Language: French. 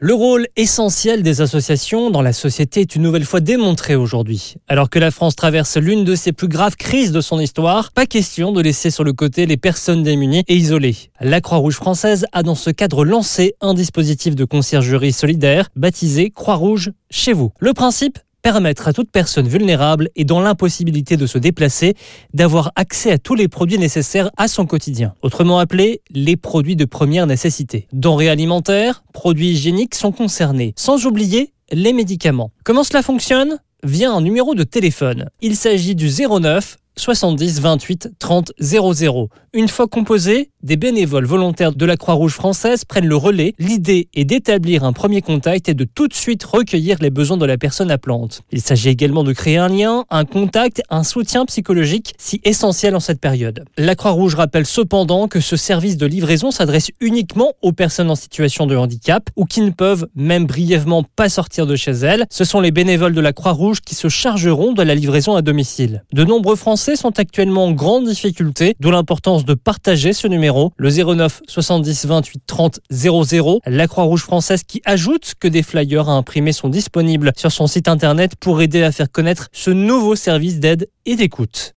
Le rôle essentiel des associations dans la société est une nouvelle fois démontré aujourd'hui. Alors que la France traverse l'une de ses plus graves crises de son histoire, pas question de laisser sur le côté les personnes démunies et isolées. La Croix-Rouge française a dans ce cadre lancé un dispositif de conciergerie solidaire baptisé Croix-Rouge chez vous. Le principe permettre à toute personne vulnérable et dans l'impossibilité de se déplacer d'avoir accès à tous les produits nécessaires à son quotidien. Autrement appelés, les produits de première nécessité. Denrées alimentaires, produits hygiéniques sont concernés, sans oublier les médicaments. Comment cela fonctionne? Via un numéro de téléphone. Il s'agit du 09 70 28 30 00. Une fois composé, des bénévoles volontaires de la Croix-Rouge française prennent le relais. L'idée est d'établir un premier contact et de tout de suite recueillir les besoins de la personne appelante. Il s'agit également de créer un lien, un contact, un soutien psychologique si essentiel en cette période. La Croix-Rouge rappelle cependant que ce service de livraison s'adresse uniquement aux personnes en situation de handicap ou qui ne peuvent même brièvement pas sortir de chez elles. Ce sont les bénévoles de la Croix-Rouge qui se chargeront de la livraison à domicile. De nombreux Français sont actuellement en grande difficulté, d'où l'importance de partager ce numéro, le 09 70 28 30 00. La Croix-Rouge française qui ajoute que des flyers à imprimer sont disponibles sur son site internet pour aider à faire connaître ce nouveau service d'aide et d'écoute.